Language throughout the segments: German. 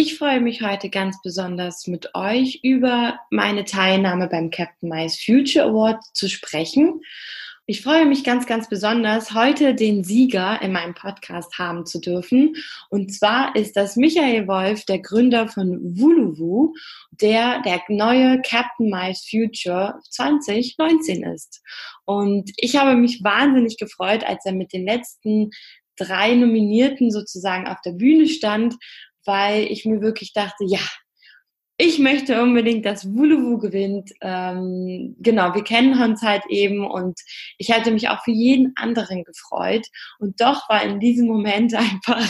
Ich freue mich heute ganz besonders mit euch über meine Teilnahme beim Captain Mice Future Award zu sprechen. Ich freue mich ganz, ganz besonders, heute den Sieger in meinem Podcast haben zu dürfen. Und zwar ist das Michael Wolf, der Gründer von Wuluwu, der der neue Captain Mice Future 2019 ist. Und ich habe mich wahnsinnig gefreut, als er mit den letzten drei Nominierten sozusagen auf der Bühne stand, weil ich mir wirklich dachte, ja, ich möchte unbedingt, dass Wuluwu gewinnt. Ähm, genau, wir kennen uns halt eben und ich hätte mich auch für jeden anderen gefreut. Und doch war in diesem Moment einfach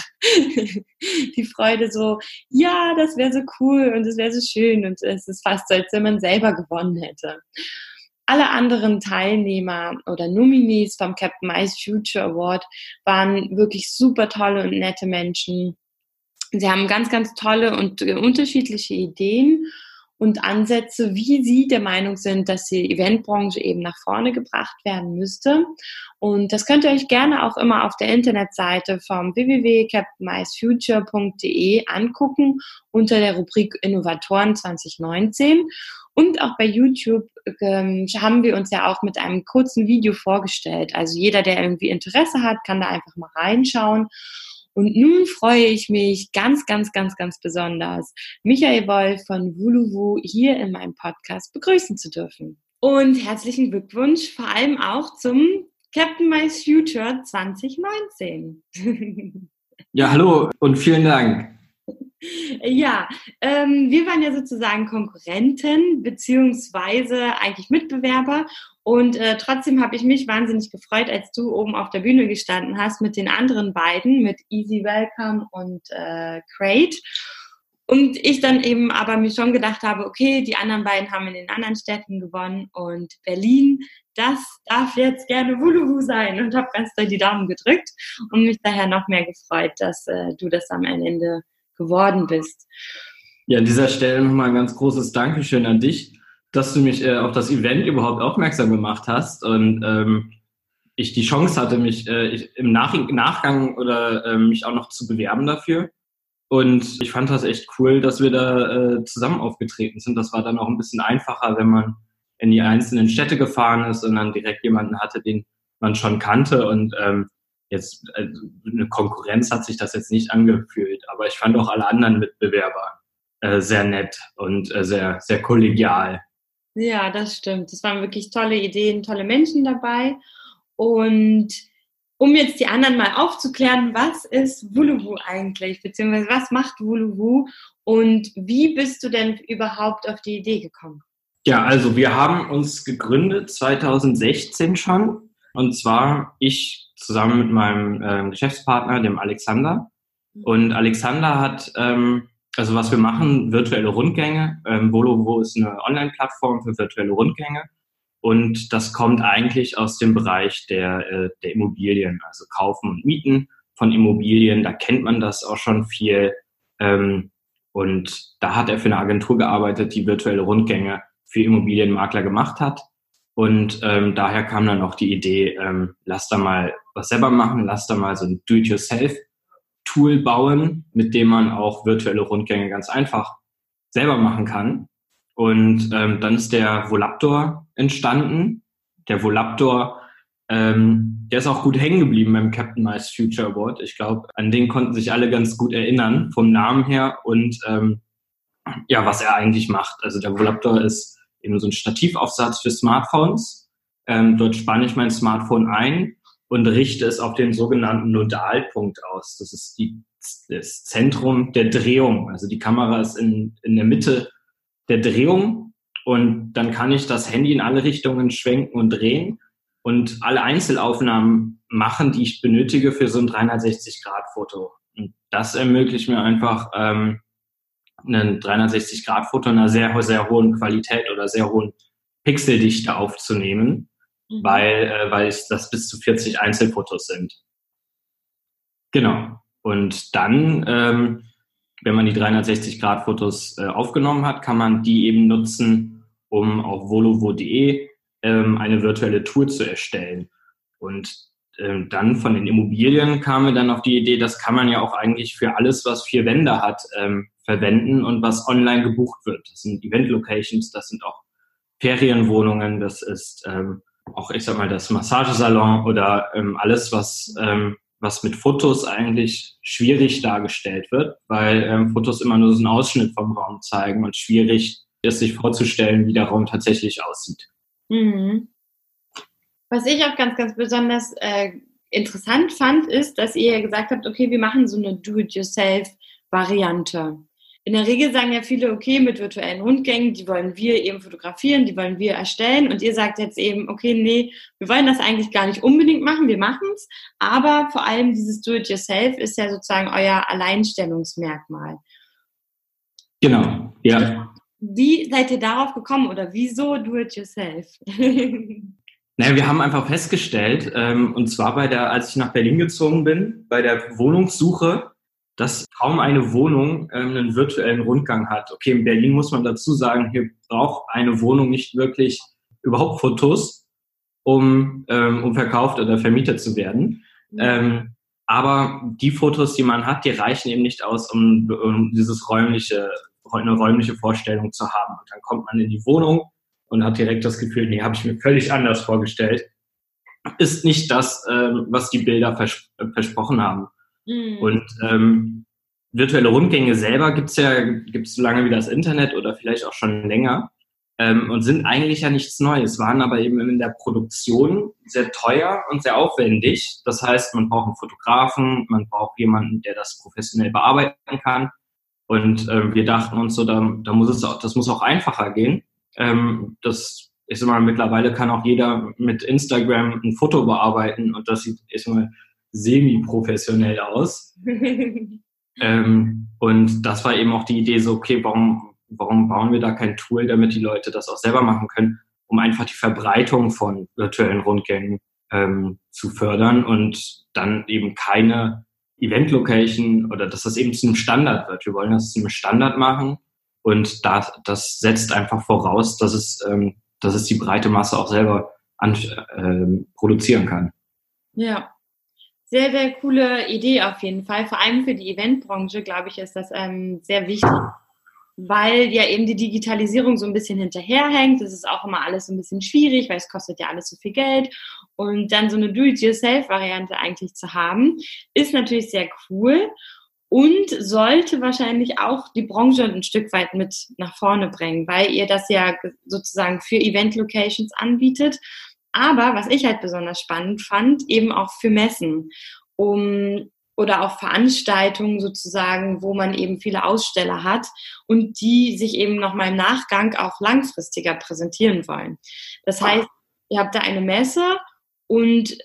die Freude so, ja, das wäre so cool und es wäre so schön und es ist fast so, als wenn man selber gewonnen hätte. Alle anderen Teilnehmer oder Nominees vom Captain Mice Future Award waren wirklich super tolle und nette Menschen. Sie haben ganz, ganz tolle und äh, unterschiedliche Ideen und Ansätze, wie Sie der Meinung sind, dass die Eventbranche eben nach vorne gebracht werden müsste. Und das könnt ihr euch gerne auch immer auf der Internetseite vom www.captainmicefuture.de angucken unter der Rubrik Innovatoren 2019. Und auch bei YouTube ähm, haben wir uns ja auch mit einem kurzen Video vorgestellt. Also jeder, der irgendwie Interesse hat, kann da einfach mal reinschauen. Und nun freue ich mich ganz, ganz, ganz, ganz besonders, Michael Wolf von Wuluwu hier in meinem Podcast begrüßen zu dürfen. Und herzlichen Glückwunsch vor allem auch zum Captain Mice Future 2019. ja, hallo und vielen Dank. Ja, ähm, wir waren ja sozusagen Konkurrenten beziehungsweise eigentlich Mitbewerber und äh, trotzdem habe ich mich wahnsinnig gefreut, als du oben auf der Bühne gestanden hast mit den anderen beiden, mit Easy Welcome und äh, Crate. Und ich dann eben aber mir schon gedacht habe, okay, die anderen beiden haben in den anderen Städten gewonnen und Berlin, das darf jetzt gerne Wuluwu sein und habe ganz doll die Daumen gedrückt und mich daher noch mehr gefreut, dass äh, du das am Ende geworden bist. Ja, an dieser Stelle nochmal ein ganz großes Dankeschön an dich, dass du mich äh, auf das Event überhaupt aufmerksam gemacht hast und ähm, ich die Chance hatte, mich äh, im Nach Nachgang oder äh, mich auch noch zu bewerben dafür. Und ich fand das echt cool, dass wir da äh, zusammen aufgetreten sind. Das war dann auch ein bisschen einfacher, wenn man in die einzelnen Städte gefahren ist und dann direkt jemanden hatte, den man schon kannte. Und ähm, jetzt also eine Konkurrenz hat sich das jetzt nicht angefühlt, aber ich fand auch alle anderen Mitbewerber äh, sehr nett und äh, sehr, sehr kollegial. Ja, das stimmt. Es waren wirklich tolle Ideen, tolle Menschen dabei. Und um jetzt die anderen mal aufzuklären, was ist Wuluwu eigentlich, beziehungsweise was macht Wuluwu und wie bist du denn überhaupt auf die Idee gekommen? Ja, also wir haben uns gegründet 2016 schon. Und zwar ich zusammen mit meinem äh, Geschäftspartner, dem Alexander. Und Alexander hat, ähm, also was wir machen, virtuelle Rundgänge. Ähm, Volovo ist eine Online-Plattform für virtuelle Rundgänge. Und das kommt eigentlich aus dem Bereich der, äh, der Immobilien, also Kaufen und Mieten von Immobilien. Da kennt man das auch schon viel. Ähm, und da hat er für eine Agentur gearbeitet, die virtuelle Rundgänge für Immobilienmakler gemacht hat. Und ähm, daher kam dann auch die Idee, ähm, lass da mal was selber machen, lass da mal so ein Do-it-yourself-Tool bauen, mit dem man auch virtuelle Rundgänge ganz einfach selber machen kann. Und ähm, dann ist der Volaptor entstanden. Der Volaptor, ähm, der ist auch gut hängen geblieben beim Captain Mice Future Award. Ich glaube, an den konnten sich alle ganz gut erinnern, vom Namen her und ähm, ja, was er eigentlich macht. Also der Volaptor ist eben so ein Stativaufsatz für Smartphones. Ähm, dort spanne ich mein Smartphone ein und richte es auf den sogenannten Nodalpunkt aus. Das ist die, das Zentrum der Drehung. Also die Kamera ist in, in der Mitte der Drehung und dann kann ich das Handy in alle Richtungen schwenken und drehen und alle Einzelaufnahmen machen, die ich benötige für so ein 360-Grad-Foto. Und das ermöglicht mir einfach, ähm, ein 360-Grad-Foto in einer sehr, sehr hohen Qualität oder sehr hohen Pixeldichte aufzunehmen, mhm. weil, äh, weil es das bis zu 40 Einzelfotos sind. Genau. Und dann, ähm, wenn man die 360-Grad-Fotos äh, aufgenommen hat, kann man die eben nutzen, um auf volovo.de ähm, eine virtuelle Tour zu erstellen. Und äh, dann von den Immobilien kamen wir dann auf die Idee, das kann man ja auch eigentlich für alles, was vier Wände hat, ähm, verwenden und was online gebucht wird. Das sind Event-Locations, das sind auch Ferienwohnungen, das ist ähm, auch, ich sag mal, das Massagesalon oder ähm, alles, was, ähm, was mit Fotos eigentlich schwierig dargestellt wird, weil ähm, Fotos immer nur so einen Ausschnitt vom Raum zeigen und schwierig ist, sich vorzustellen, wie der Raum tatsächlich aussieht. Mhm. Was ich auch ganz, ganz besonders äh, interessant fand, ist, dass ihr gesagt habt, okay, wir machen so eine Do-it-yourself-Variante. In der Regel sagen ja viele, okay, mit virtuellen Rundgängen, die wollen wir eben fotografieren, die wollen wir erstellen. Und ihr sagt jetzt eben, okay, nee, wir wollen das eigentlich gar nicht unbedingt machen, wir machen es. Aber vor allem dieses Do-it-yourself ist ja sozusagen euer Alleinstellungsmerkmal. Genau, ja. Wie seid ihr darauf gekommen oder wieso Do-it-yourself? Naja, wir haben einfach festgestellt, ähm, und zwar bei der, als ich nach Berlin gezogen bin, bei der Wohnungssuche, dass kaum eine Wohnung ähm, einen virtuellen Rundgang hat. Okay, in Berlin muss man dazu sagen, hier braucht eine Wohnung nicht wirklich überhaupt Fotos, um, ähm, um verkauft oder vermietet zu werden. Mhm. Ähm, aber die Fotos, die man hat, die reichen eben nicht aus, um, um dieses räumliche, eine räumliche Vorstellung zu haben. Und dann kommt man in die Wohnung und hat direkt das Gefühl, nee, habe ich mir völlig anders vorgestellt. Ist nicht das, ähm, was die Bilder vers versprochen haben. Mhm. Und ähm, virtuelle Rundgänge selber gibt's ja gibt's so lange wie das Internet oder vielleicht auch schon länger ähm, und sind eigentlich ja nichts Neues, waren aber eben in der Produktion sehr teuer und sehr aufwendig. Das heißt, man braucht einen Fotografen, man braucht jemanden, der das professionell bearbeiten kann. Und ähm, wir dachten uns so, da, da muss es auch, das muss auch einfacher gehen. Ähm, das ist immer mittlerweile kann auch jeder mit Instagram ein Foto bearbeiten und das sieht ist immer semi-professionell aus. ähm, und das war eben auch die Idee, so, okay, warum, warum bauen wir da kein Tool, damit die Leute das auch selber machen können, um einfach die Verbreitung von virtuellen Rundgängen ähm, zu fördern und dann eben keine Event-Location oder dass das eben zu einem Standard wird. Wir wollen das zu einem Standard machen und das, das setzt einfach voraus, dass es, ähm, dass es die breite Masse auch selber an, äh, produzieren kann. Ja, sehr, sehr coole Idee auf jeden Fall. Vor allem für die Eventbranche, glaube ich, ist das ähm, sehr wichtig, weil ja eben die Digitalisierung so ein bisschen hinterherhängt. Das ist auch immer alles so ein bisschen schwierig, weil es kostet ja alles so viel Geld. Und dann so eine Do-it-yourself-Variante eigentlich zu haben, ist natürlich sehr cool und sollte wahrscheinlich auch die Branche ein Stück weit mit nach vorne bringen, weil ihr das ja sozusagen für Event-Locations anbietet aber was ich halt besonders spannend fand, eben auch für Messen, um oder auch Veranstaltungen sozusagen, wo man eben viele Aussteller hat und die sich eben nochmal im Nachgang auch langfristiger präsentieren wollen. Das heißt, ihr habt da eine Messe und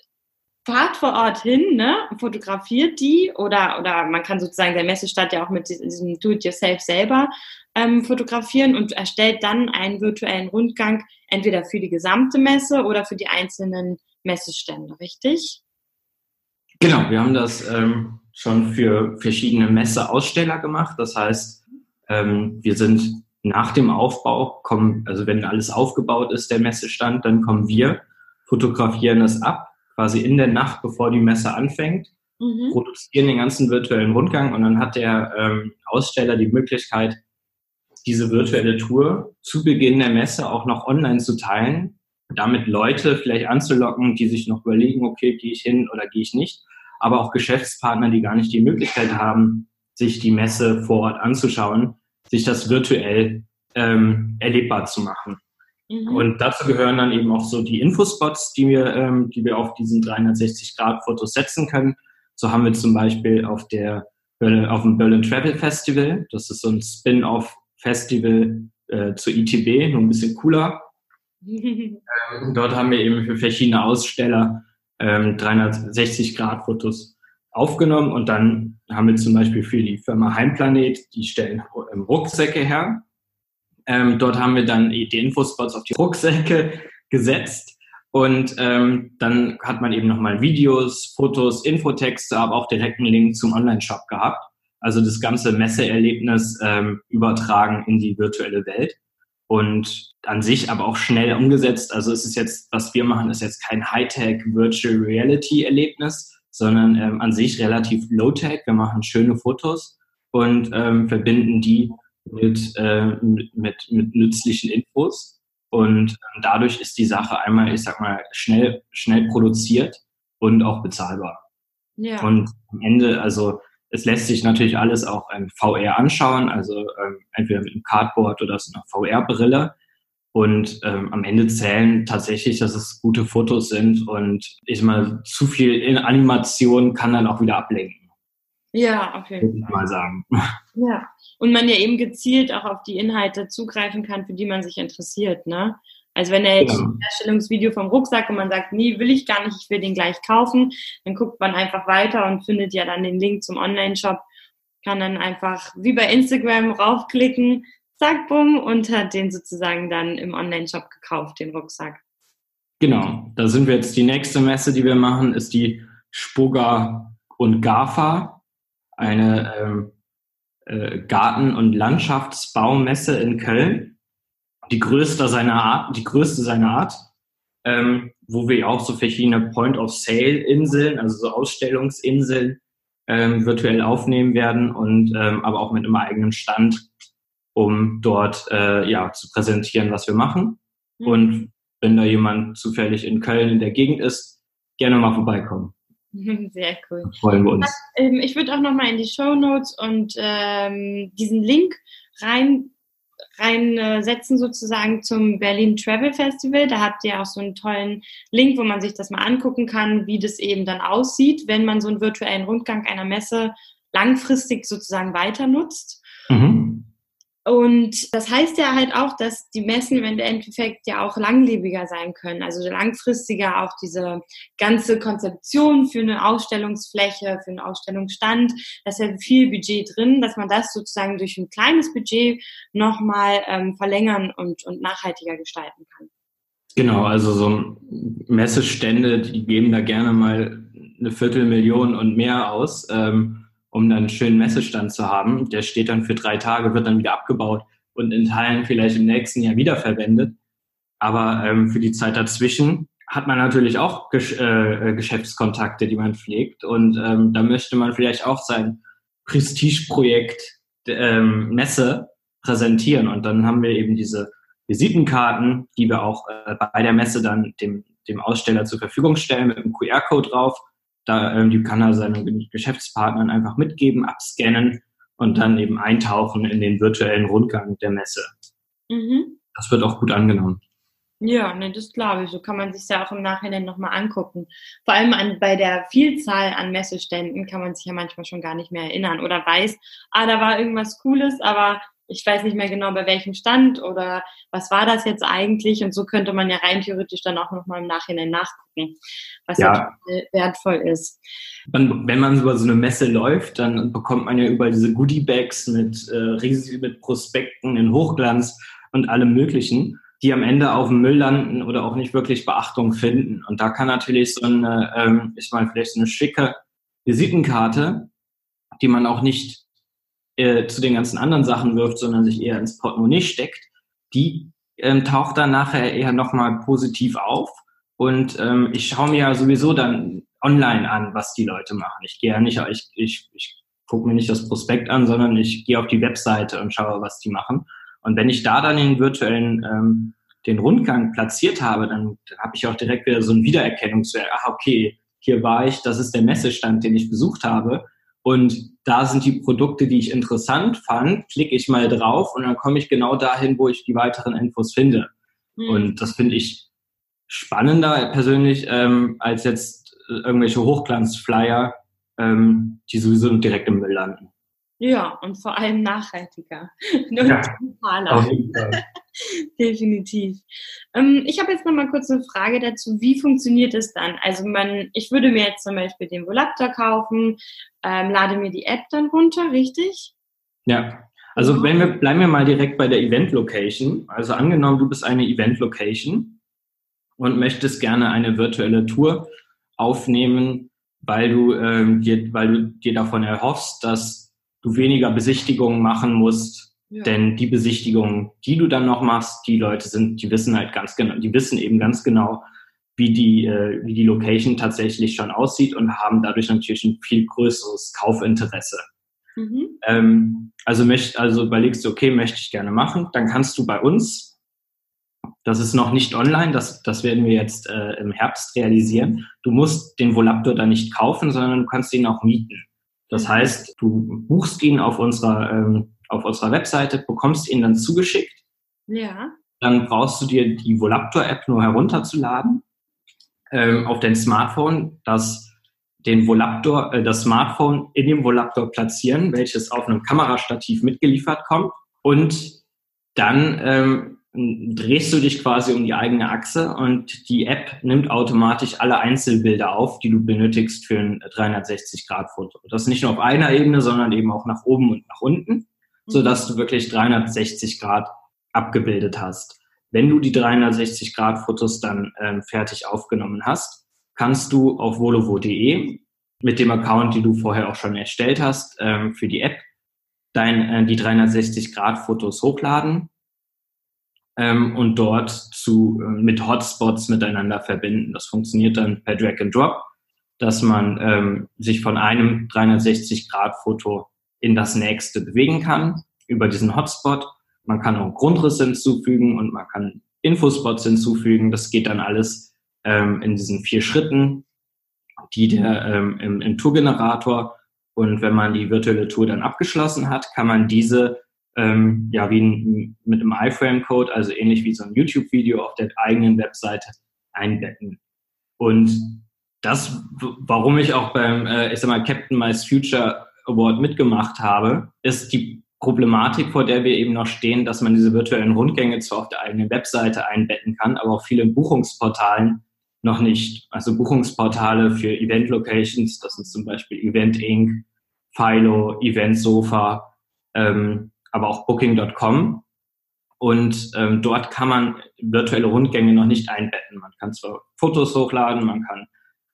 fahrt vor Ort hin, ne, fotografiert die oder, oder man kann sozusagen der Messestadt ja auch mit diesem Do-it-yourself selber ähm, fotografieren und erstellt dann einen virtuellen Rundgang entweder für die gesamte Messe oder für die einzelnen Messestände, richtig? Genau, wir haben das ähm, schon für verschiedene Messeaussteller gemacht. Das heißt, ähm, wir sind nach dem Aufbau, kommen, also wenn alles aufgebaut ist, der Messestand, dann kommen wir, fotografieren es ab, quasi in der Nacht, bevor die Messe anfängt, mhm. produzieren den ganzen virtuellen Rundgang und dann hat der ähm, Aussteller die Möglichkeit, diese virtuelle Tour zu Beginn der Messe auch noch online zu teilen, damit Leute vielleicht anzulocken, die sich noch überlegen, okay, gehe ich hin oder gehe ich nicht, aber auch Geschäftspartner, die gar nicht die Möglichkeit haben, sich die Messe vor Ort anzuschauen, sich das virtuell ähm, erlebbar zu machen. Mhm. Und dazu gehören dann eben auch so die Infospots, die wir, ähm, die wir auf diesen 360-Grad-Fotos setzen können. So haben wir zum Beispiel auf der auf dem Berlin Travel Festival, das ist so ein Spin-off Festival äh, zur ITB, nur ein bisschen cooler. ähm, dort haben wir eben für verschiedene Aussteller ähm, 360-Grad-Fotos aufgenommen und dann haben wir zum Beispiel für die Firma Heimplanet, die stellen ähm, Rucksäcke her. Ähm, dort haben wir dann die Infospots auf die Rucksäcke gesetzt und ähm, dann hat man eben nochmal Videos, Fotos, Infotexte, aber auch direkt einen Link zum Online-Shop gehabt also das ganze Messeerlebnis ähm, übertragen in die virtuelle Welt. und an sich aber auch schnell umgesetzt. Also es ist jetzt, was wir machen, ist jetzt kein Hightech Virtual Reality Erlebnis, sondern ähm, an sich relativ Low-Tech. Wir machen schöne Fotos und ähm, verbinden die mit, äh, mit, mit, mit nützlichen Infos. Und ähm, dadurch ist die Sache einmal, ich sag mal, schnell, schnell produziert und auch bezahlbar. Ja. Und am Ende, also es lässt sich natürlich alles auch im VR anschauen, also ähm, entweder mit einem Cardboard oder so einer VR-Brille. Und ähm, am Ende zählen tatsächlich, dass es gute Fotos sind und ich mal zu viel in Animation kann dann auch wieder ablenken. Ja, auf jeden Fall. Mal sagen. Ja. Und man ja eben gezielt auch auf die Inhalte zugreifen kann, für die man sich interessiert, ne? Also wenn er jetzt ja. ein Herstellungsvideo vom Rucksack und man sagt, nee, will ich gar nicht, ich will den gleich kaufen, dann guckt man einfach weiter und findet ja dann den Link zum Online-Shop, kann dann einfach wie bei Instagram raufklicken, zack, bumm, und hat den sozusagen dann im Online-Shop gekauft, den Rucksack. Genau, da sind wir jetzt die nächste Messe, die wir machen, ist die Spugger und GAFA, eine ähm, äh, Garten- und Landschaftsbaumesse in Köln die größte seiner Art, die größte seiner Art, ähm, wo wir auch so verschiedene Point-of-Sale-Inseln, also so Ausstellungsinseln, ähm, virtuell aufnehmen werden und ähm, aber auch mit einem eigenen Stand, um dort äh, ja zu präsentieren, was wir machen. Mhm. Und wenn da jemand zufällig in Köln in der Gegend ist, gerne mal vorbeikommen. Sehr cool. freuen wir uns. Ähm, ich würde auch noch mal in die Show Notes und ähm, diesen Link rein reinsetzen sozusagen zum Berlin Travel Festival. Da habt ihr auch so einen tollen Link, wo man sich das mal angucken kann, wie das eben dann aussieht, wenn man so einen virtuellen Rundgang einer Messe langfristig sozusagen weiter nutzt. Mhm. Und das heißt ja halt auch, dass die Messen im Endeffekt ja auch langlebiger sein können, also langfristiger auch diese ganze Konzeption für eine Ausstellungsfläche, für einen Ausstellungsstand, da ist ja viel Budget drin, dass man das sozusagen durch ein kleines Budget nochmal ähm, verlängern und, und nachhaltiger gestalten kann. Genau, also so Messestände, die geben da gerne mal eine Viertelmillion und mehr aus. Ähm, um dann einen schönen Messestand zu haben. Der steht dann für drei Tage, wird dann wieder abgebaut und in Teilen vielleicht im nächsten Jahr wiederverwendet. Aber ähm, für die Zeit dazwischen hat man natürlich auch Gesch äh, Geschäftskontakte, die man pflegt. Und ähm, da möchte man vielleicht auch sein Prestigeprojekt ähm, Messe präsentieren. Und dann haben wir eben diese Visitenkarten, die wir auch äh, bei der Messe dann dem, dem Aussteller zur Verfügung stellen mit einem QR-Code drauf. Da, ähm, die kann er seinen Geschäftspartnern einfach mitgeben, abscannen und dann eben eintauchen in den virtuellen Rundgang der Messe. Mhm. Das wird auch gut angenommen. Ja, ne, das glaube ich. So kann man sich ja auch im Nachhinein nochmal angucken. Vor allem an, bei der Vielzahl an Messeständen kann man sich ja manchmal schon gar nicht mehr erinnern oder weiß, ah, da war irgendwas Cooles, aber ich weiß nicht mehr genau bei welchem Stand oder was war das jetzt eigentlich und so könnte man ja rein theoretisch dann auch nochmal im Nachhinein nachgucken, was ja, wertvoll ist. Man, wenn man über so eine Messe läuft, dann bekommt man ja überall diese Goodie-Bags mit, äh, riesig, mit Prospekten in Hochglanz und allem möglichen, die am Ende auf dem Müll landen oder auch nicht wirklich Beachtung finden. Und da kann natürlich so eine, ähm, ich meine, vielleicht so eine schicke Visitenkarte, die man auch nicht äh, zu den ganzen anderen Sachen wirft, sondern sich eher ins Portemonnaie steckt, die ähm, taucht dann nachher eher nochmal positiv auf. Und ähm, ich schaue mir ja sowieso dann online an, was die Leute machen. Ich gehe ja nicht, ich, ich, ich gucke mir nicht das Prospekt an, sondern ich gehe auf die Webseite und schaue, was die machen. Und wenn ich da dann den virtuellen ähm, den Rundgang platziert habe, dann, dann habe ich auch direkt wieder so ein Wiedererkennungswert. Ach, okay, hier war ich, das ist der Messestand, den ich besucht habe. Und da sind die Produkte, die ich interessant fand, klicke ich mal drauf und dann komme ich genau dahin, wo ich die weiteren Infos finde. Mhm. Und das finde ich spannender persönlich ähm, als jetzt irgendwelche Hochglanzflyer, ähm, die sowieso direkt im Müll landen. Ja, und vor allem nachhaltiger und ja, digitaler. Definitiv. Ähm, ich habe jetzt noch mal kurz eine Frage dazu. Wie funktioniert es dann? Also man, ich würde mir jetzt zum Beispiel den Volaptor kaufen, ähm, lade mir die App dann runter, richtig? Ja. Also wenn wir bleiben wir mal direkt bei der Event Location. Also angenommen, du bist eine Event Location und möchtest gerne eine virtuelle Tour aufnehmen, weil du, ähm, dir, weil du dir davon erhoffst, dass du weniger Besichtigungen machen musst Ja. Denn die Besichtigungen, die du dann noch machst, die Leute sind, die wissen halt ganz genau, die wissen eben ganz genau, wie die, äh, wie die Location tatsächlich schon aussieht und haben dadurch natürlich ein viel größeres Kaufinteresse. Mhm. Ähm, also, möcht, also überlegst du, okay, möchte ich gerne machen, dann kannst du bei uns, das ist noch nicht online, das, das werden wir jetzt äh, im Herbst realisieren, du musst den Volaptor dann nicht kaufen, sondern du kannst ihn auch mieten. Das mhm. heißt, du buchst ihn auf unserer ähm, auf unserer Webseite, bekommst ihn dann zugeschickt. Ja. Dann brauchst du dir die Volaptor-App nur herunterzuladen ähm, auf dein Smartphone, das den Volaptor, äh, das Smartphone in dem Volaptor platzieren, welches auf einem Kamerastativ mitgeliefert kommt. Und dann ähm, drehst du dich quasi um die eigene Achse und die App nimmt automatisch alle Einzelbilder auf, die du benötigst für ein 360-Grad-Foto. Das nicht nur auf einer Ebene, sondern eben auch nach oben und nach unten so dass du wirklich 360 Grad abgebildet hast. Wenn du die 360 Grad Fotos dann ähm, fertig aufgenommen hast, kannst du auf volovo.de mit dem Account, den du vorher auch schon erstellt hast, ähm, für die App, dein, äh, die 360 Grad Fotos hochladen ähm, und dort zu, äh, mit Hotspots miteinander verbinden. Das funktioniert dann per Drag and Drop, dass man ähm, sich von einem 360 Grad Foto in das nächste bewegen kann über diesen Hotspot. Man kann auch Grundrisse hinzufügen und man kann Infospots hinzufügen. Das geht dann alles ähm, in diesen vier Schritten, die der ähm, im, im Tourgenerator und wenn man die virtuelle Tour dann abgeschlossen hat, kann man diese ähm, ja wie ein, mit einem iFrame-Code, also ähnlich wie so ein YouTube-Video auf der eigenen Webseite einbetten. Und das, warum ich auch beim, äh, ich sag mal, Captain Mice Future Award mitgemacht habe, ist die Problematik, vor der wir eben noch stehen, dass man diese virtuellen Rundgänge zwar auf der eigenen Webseite einbetten kann, aber auf vielen Buchungsportalen noch nicht. Also Buchungsportale für Event Locations, das sind zum Beispiel Event Inc., Philo, Event Sofa, ähm, aber auch Booking.com. Und ähm, dort kann man virtuelle Rundgänge noch nicht einbetten. Man kann zwar Fotos hochladen, man kann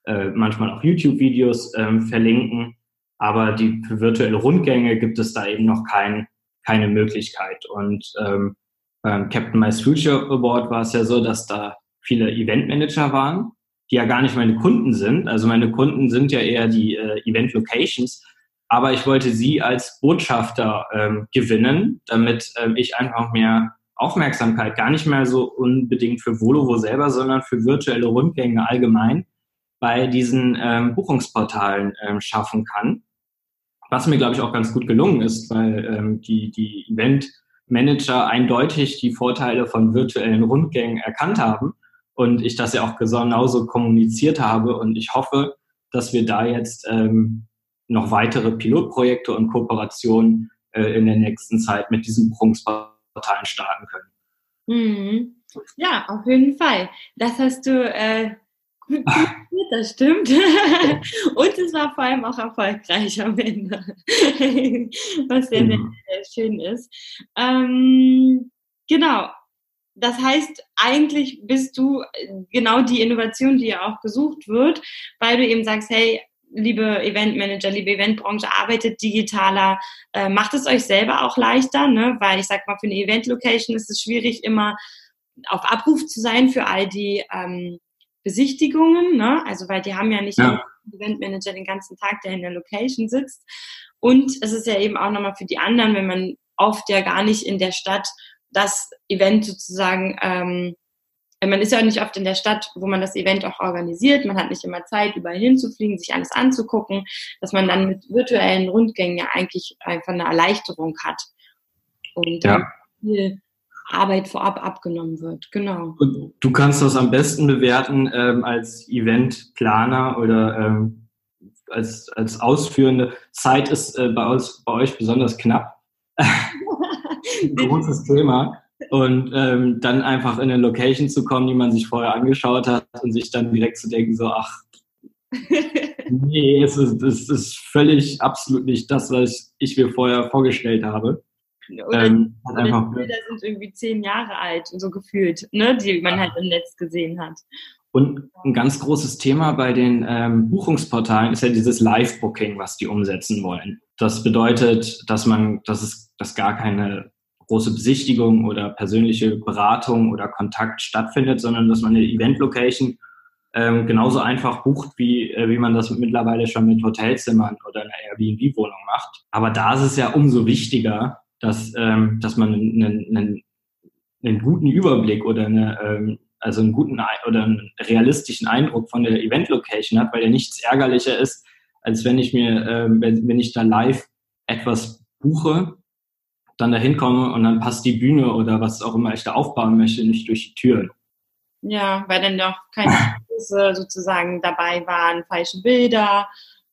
äh, manchmal auch YouTube-Videos ähm, verlinken, aber die für virtuelle Rundgänge gibt es da eben noch kein, keine Möglichkeit. Und ähm, beim Captain Mice Future Award war es ja so, dass da viele Eventmanager waren, die ja gar nicht meine Kunden sind. Also meine Kunden sind ja eher die äh, Event Locations. Aber ich wollte sie als Botschafter ähm, gewinnen, damit ähm, ich einfach mehr Aufmerksamkeit gar nicht mehr so unbedingt für Volovo selber, sondern für virtuelle Rundgänge allgemein bei diesen ähm, Buchungsportalen ähm, schaffen kann. Was mir, glaube ich, auch ganz gut gelungen ist, weil ähm, die, die Event-Manager eindeutig die Vorteile von virtuellen Rundgängen erkannt haben und ich das ja auch genauso kommuniziert habe. Und ich hoffe, dass wir da jetzt ähm, noch weitere Pilotprojekte und Kooperationen äh, in der nächsten Zeit mit diesen Buchungsportalen starten können. Mhm. Ja, auf jeden Fall. Das hast du äh, das stimmt. Und es war vor allem auch erfolgreich am Ende, was sehr, sehr, mhm. sehr schön ist. Ähm, genau. Das heißt, eigentlich bist du genau die Innovation, die ja auch gesucht wird, weil du eben sagst, hey, liebe Eventmanager, liebe Eventbranche, arbeitet digitaler, äh, macht es euch selber auch leichter, ne? weil ich sag mal, für eine Event-Location ist es schwierig, immer auf Abruf zu sein für all die ähm, Besichtigungen, ne? also weil die haben ja nicht ja. Eventmanager den ganzen Tag, der in der Location sitzt. Und es ist ja eben auch nochmal für die anderen, wenn man oft ja gar nicht in der Stadt das Event sozusagen, ähm, man ist ja auch nicht oft in der Stadt, wo man das Event auch organisiert. Man hat nicht immer Zeit, überall hinzufliegen, sich alles anzugucken, dass man dann mit virtuellen Rundgängen ja eigentlich einfach eine Erleichterung hat. Und ja. viel Arbeit vorab abgenommen wird. Genau. Und du kannst das am besten bewerten ähm, als Eventplaner oder ähm, als, als ausführende. Zeit ist äh, bei, uns, bei euch besonders knapp. Ein großes Thema. Und ähm, dann einfach in eine Location zu kommen, die man sich vorher angeschaut hat und sich dann direkt zu denken, so, ach, nee, es ist, es ist völlig absolut nicht das, was ich mir vorher vorgestellt habe. Oder, ähm, oder die Bilder sind irgendwie zehn Jahre alt, so gefühlt, ne, die man halt im Netz gesehen hat. Und ein ganz großes Thema bei den ähm, Buchungsportalen ist ja dieses Live-Booking, was die umsetzen wollen. Das bedeutet, dass man, dass es, dass gar keine große Besichtigung oder persönliche Beratung oder Kontakt stattfindet, sondern dass man eine Event-Location ähm, genauso einfach bucht, wie, äh, wie man das mittlerweile schon mit Hotelzimmern oder einer Airbnb-Wohnung macht. Aber da ist es ja umso wichtiger, dass, ähm, dass man einen, einen, einen guten Überblick oder eine, ähm, also einen guten oder einen realistischen Eindruck von der Event-Location hat, weil ja nichts ärgerlicher ist, als wenn ich mir, ähm, wenn, wenn ich da live etwas buche, dann dahin komme und dann passt die Bühne oder was auch immer ich da aufbauen möchte, nicht durch die Türen. Ja, weil dann doch keine sozusagen dabei waren, falsche Bilder.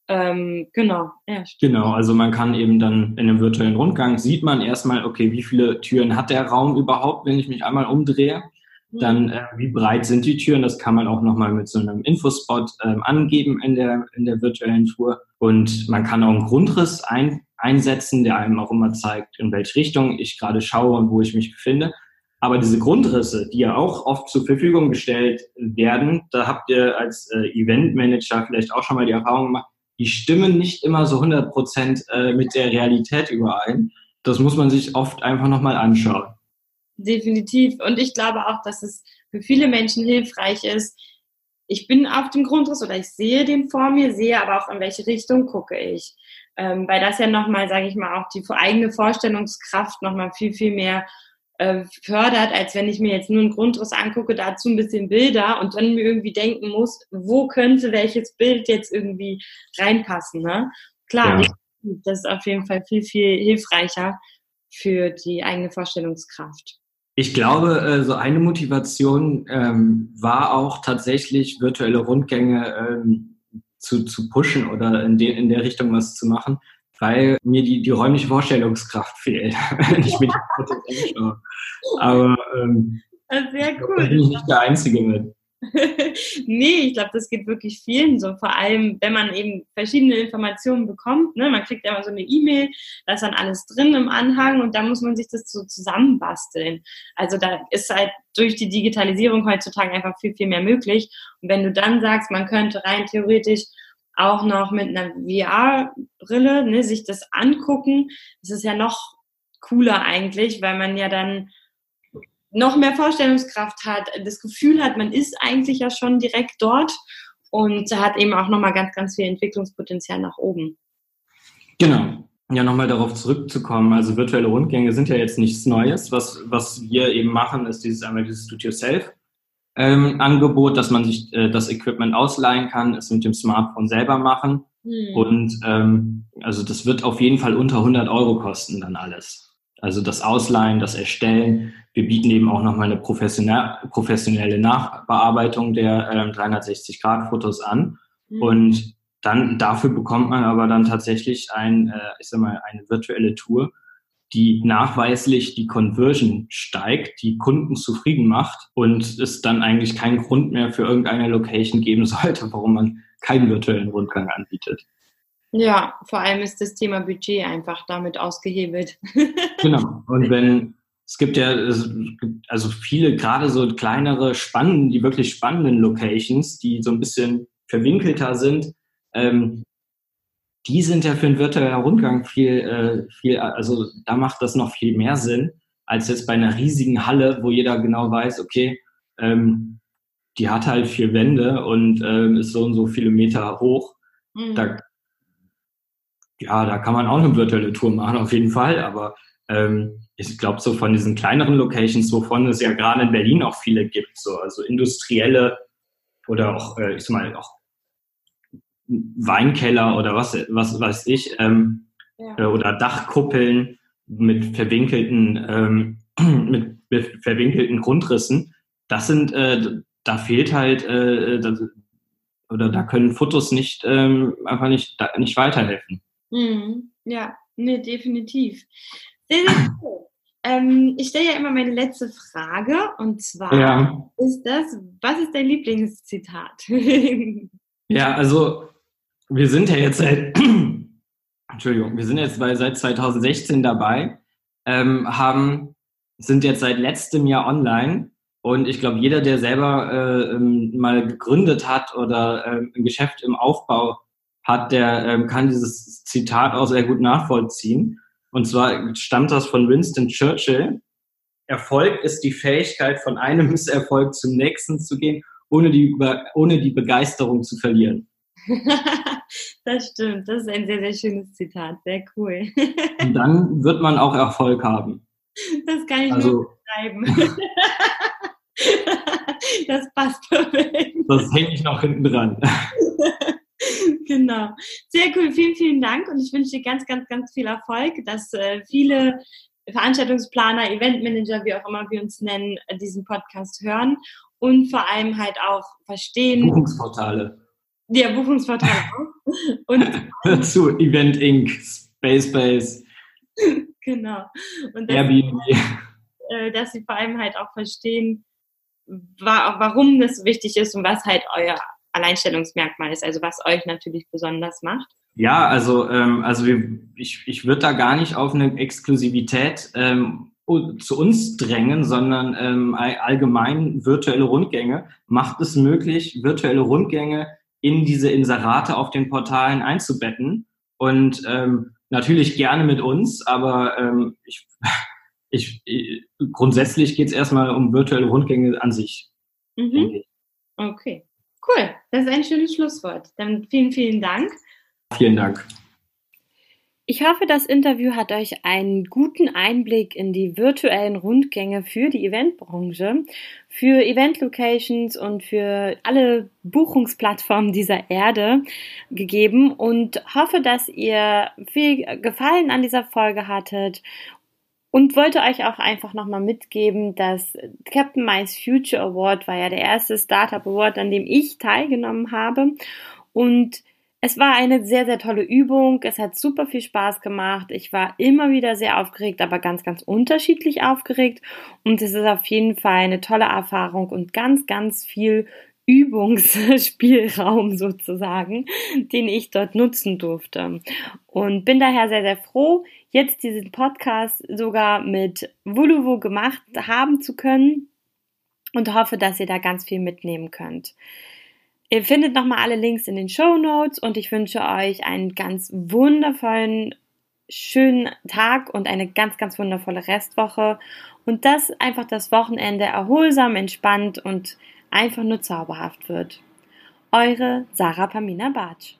Ähm, genau. Ja, genau, also man kann eben dann in einem virtuellen Rundgang sieht man erstmal, okay, wie viele Türen hat der Raum überhaupt, wenn ich mich einmal umdrehe. Mhm. Dann, äh, wie breit sind die Türen? Das kann man auch nochmal mit so einem Infospot ähm, angeben in der, in der virtuellen Tour. Und man kann auch einen Grundriss ein, einsetzen, der einem auch immer zeigt, in welche Richtung ich gerade schaue und wo ich mich befinde. Aber diese Grundrisse, die ja auch oft zur Verfügung gestellt werden, da habt ihr als äh, Eventmanager vielleicht auch schon mal die Erfahrung gemacht, die stimmen nicht immer so 100 Prozent äh, mit der Realität überein. Das muss man sich oft einfach nochmal anschauen. Definitiv. Und ich glaube auch, dass es für viele Menschen hilfreich ist. Ich bin auf dem Grundriss oder ich sehe den vor mir, sehe aber auch, in welche Richtung gucke ich. Ähm, weil das ja nochmal, sage ich mal, auch die eigene Vorstellungskraft nochmal viel, viel mehr äh, fördert, als wenn ich mir jetzt nur einen Grundriss angucke, dazu ein bisschen Bilder und dann mir irgendwie denken muss, wo könnte welches Bild jetzt irgendwie reinpassen. Ne? Klar, ja. das ist auf jeden Fall viel, viel hilfreicher für die eigene Vorstellungskraft. Ich glaube, äh, so eine Motivation ähm, war auch tatsächlich virtuelle Rundgänge ähm, zu, zu pushen oder in, de, in der Richtung was zu machen, weil mir die, die räumliche Vorstellungskraft fehlt, wenn ich mir die Fotos anschaue. Aber ähm, sehr cool. Da bin ich nicht der Einzige mit. nee, ich glaube, das geht wirklich vielen so. Vor allem, wenn man eben verschiedene Informationen bekommt. Ne? Man kriegt ja immer so eine E-Mail, da ist dann alles drin im Anhang und da muss man sich das so zusammenbasteln. Also da ist halt durch die Digitalisierung heutzutage einfach viel, viel mehr möglich. Und wenn du dann sagst, man könnte rein theoretisch auch noch mit einer VR-Brille ne, sich das angucken. Das ist ja noch cooler eigentlich, weil man ja dann noch mehr Vorstellungskraft hat, das Gefühl hat, man ist eigentlich ja schon direkt dort und hat eben auch nochmal ganz, ganz viel Entwicklungspotenzial nach oben. Genau. Ja, nochmal darauf zurückzukommen. Also virtuelle Rundgänge sind ja jetzt nichts Neues. Was, was wir eben machen, ist dieses einmal dieses Do-it-yourself ähm, Angebot, dass man sich äh, das Equipment ausleihen kann, es mit dem Smartphone selber machen. Mhm. Und ähm, also das wird auf jeden Fall unter 100 Euro kosten dann alles. Also das Ausleihen, das Erstellen. Wir bieten eben auch nochmal eine professionelle Nachbearbeitung der ähm, 360-Grad-Fotos an. Mhm. Und dann dafür bekommt man aber dann tatsächlich ein, äh, ich sag mal, eine virtuelle Tour, die nachweislich die Conversion steigt, die Kunden zufrieden macht und es dann eigentlich keinen Grund mehr für irgendeine Location geben sollte, warum man keinen virtuellen Rundgang anbietet. Ja, vor allem ist das Thema Budget einfach damit ausgehebelt. genau. Und wenn es gibt ja also viele, gerade so kleinere, spannende, die wirklich spannenden Locations, die so ein bisschen verwinkelter sind, ähm, die sind ja für einen virtuellen Rundgang viel, äh, viel, also da macht das noch viel mehr Sinn, als jetzt bei einer riesigen Halle, wo jeder genau weiß, okay, ähm, die hat halt vier Wände und ähm, ist so und so viele Meter hoch. Mhm. Da, ja, da kann man auch eine virtuelle Tour machen, auf jeden Fall, aber ähm, ich glaube, so von diesen kleineren Locations, wovon es ja gerade in Berlin auch viele gibt, so also industrielle oder auch, äh, ich sag mal, auch Weinkeller oder was, was weiß ich, ähm, ja. Äh, oder Dachkuppeln mit verwinkelten, ähm, mit, mit, verwinkelten Grundrissen. Das sind, äh, da fehlt halt, äh, das, oder da können Fotos nicht ähm, einfach nicht, da, nicht weiterhelfen. Mhm. Ja, nee, definitiv. Ähm, ich stelle ja immer meine letzte Frage und zwar ja. ist das, was ist dein Lieblingszitat? ja, also wir sind ja jetzt seit, Entschuldigung, wir sind jetzt bei, seit 2016 dabei, ähm, haben, sind jetzt seit letztem Jahr online und ich glaube, jeder, der selber äh, ähm, mal gegründet hat oder äh, ein Geschäft im Aufbau hat, der ähm, kann dieses Zitat auch sehr gut nachvollziehen. Und zwar stammt das von Winston Churchill. Erfolg ist die Fähigkeit, von einem Misserfolg zum nächsten zu gehen, ohne die, ohne die Begeisterung zu verlieren. das stimmt, das ist ein sehr, sehr schönes Zitat, sehr cool. Und dann wird man auch Erfolg haben. Das kann ich also, nur schreiben. das passt perfekt. Das hänge ich noch hinten dran. Genau. Sehr cool. Vielen, vielen Dank und ich wünsche dir ganz, ganz, ganz viel Erfolg, dass äh, viele Veranstaltungsplaner, Eventmanager, wie auch immer wir uns nennen, diesen Podcast hören und vor allem halt auch verstehen. Buchungsportale. Ja, Buchungsportale. Und dazu Event Inc., Space Base. Genau. Und dass, Airbnb. Äh, dass sie vor allem halt auch verstehen, warum das wichtig ist und was halt euer Alleinstellungsmerkmal ist, also was euch natürlich besonders macht. Ja, also, ähm, also wir, ich, ich würde da gar nicht auf eine Exklusivität ähm, zu uns drängen, sondern ähm, allgemein virtuelle Rundgänge macht es möglich, virtuelle Rundgänge in diese Inserate auf den Portalen einzubetten und ähm, natürlich gerne mit uns, aber ähm, ich, ich, grundsätzlich geht es erstmal um virtuelle Rundgänge an sich. Mhm. Okay, cool. Das ist ein schönes Schlusswort. Dann vielen, vielen Dank. Vielen Dank. Ich hoffe, das Interview hat euch einen guten Einblick in die virtuellen Rundgänge für die Eventbranche, für Event-Locations und für alle Buchungsplattformen dieser Erde gegeben und hoffe, dass ihr viel Gefallen an dieser Folge hattet und wollte euch auch einfach nochmal mitgeben, dass Captain Mice Future Award war ja der erste Startup Award, an dem ich teilgenommen habe und es war eine sehr, sehr tolle Übung. Es hat super viel Spaß gemacht. Ich war immer wieder sehr aufgeregt, aber ganz, ganz unterschiedlich aufgeregt. Und es ist auf jeden Fall eine tolle Erfahrung und ganz, ganz viel Übungsspielraum sozusagen, den ich dort nutzen durfte. Und bin daher sehr, sehr froh, jetzt diesen Podcast sogar mit Vuluvo gemacht haben zu können und hoffe, dass ihr da ganz viel mitnehmen könnt. Ihr findet nochmal alle Links in den Show Notes und ich wünsche euch einen ganz wundervollen, schönen Tag und eine ganz, ganz wundervolle Restwoche und dass einfach das Wochenende erholsam, entspannt und einfach nur zauberhaft wird. Eure Sarah Pamina Bartsch.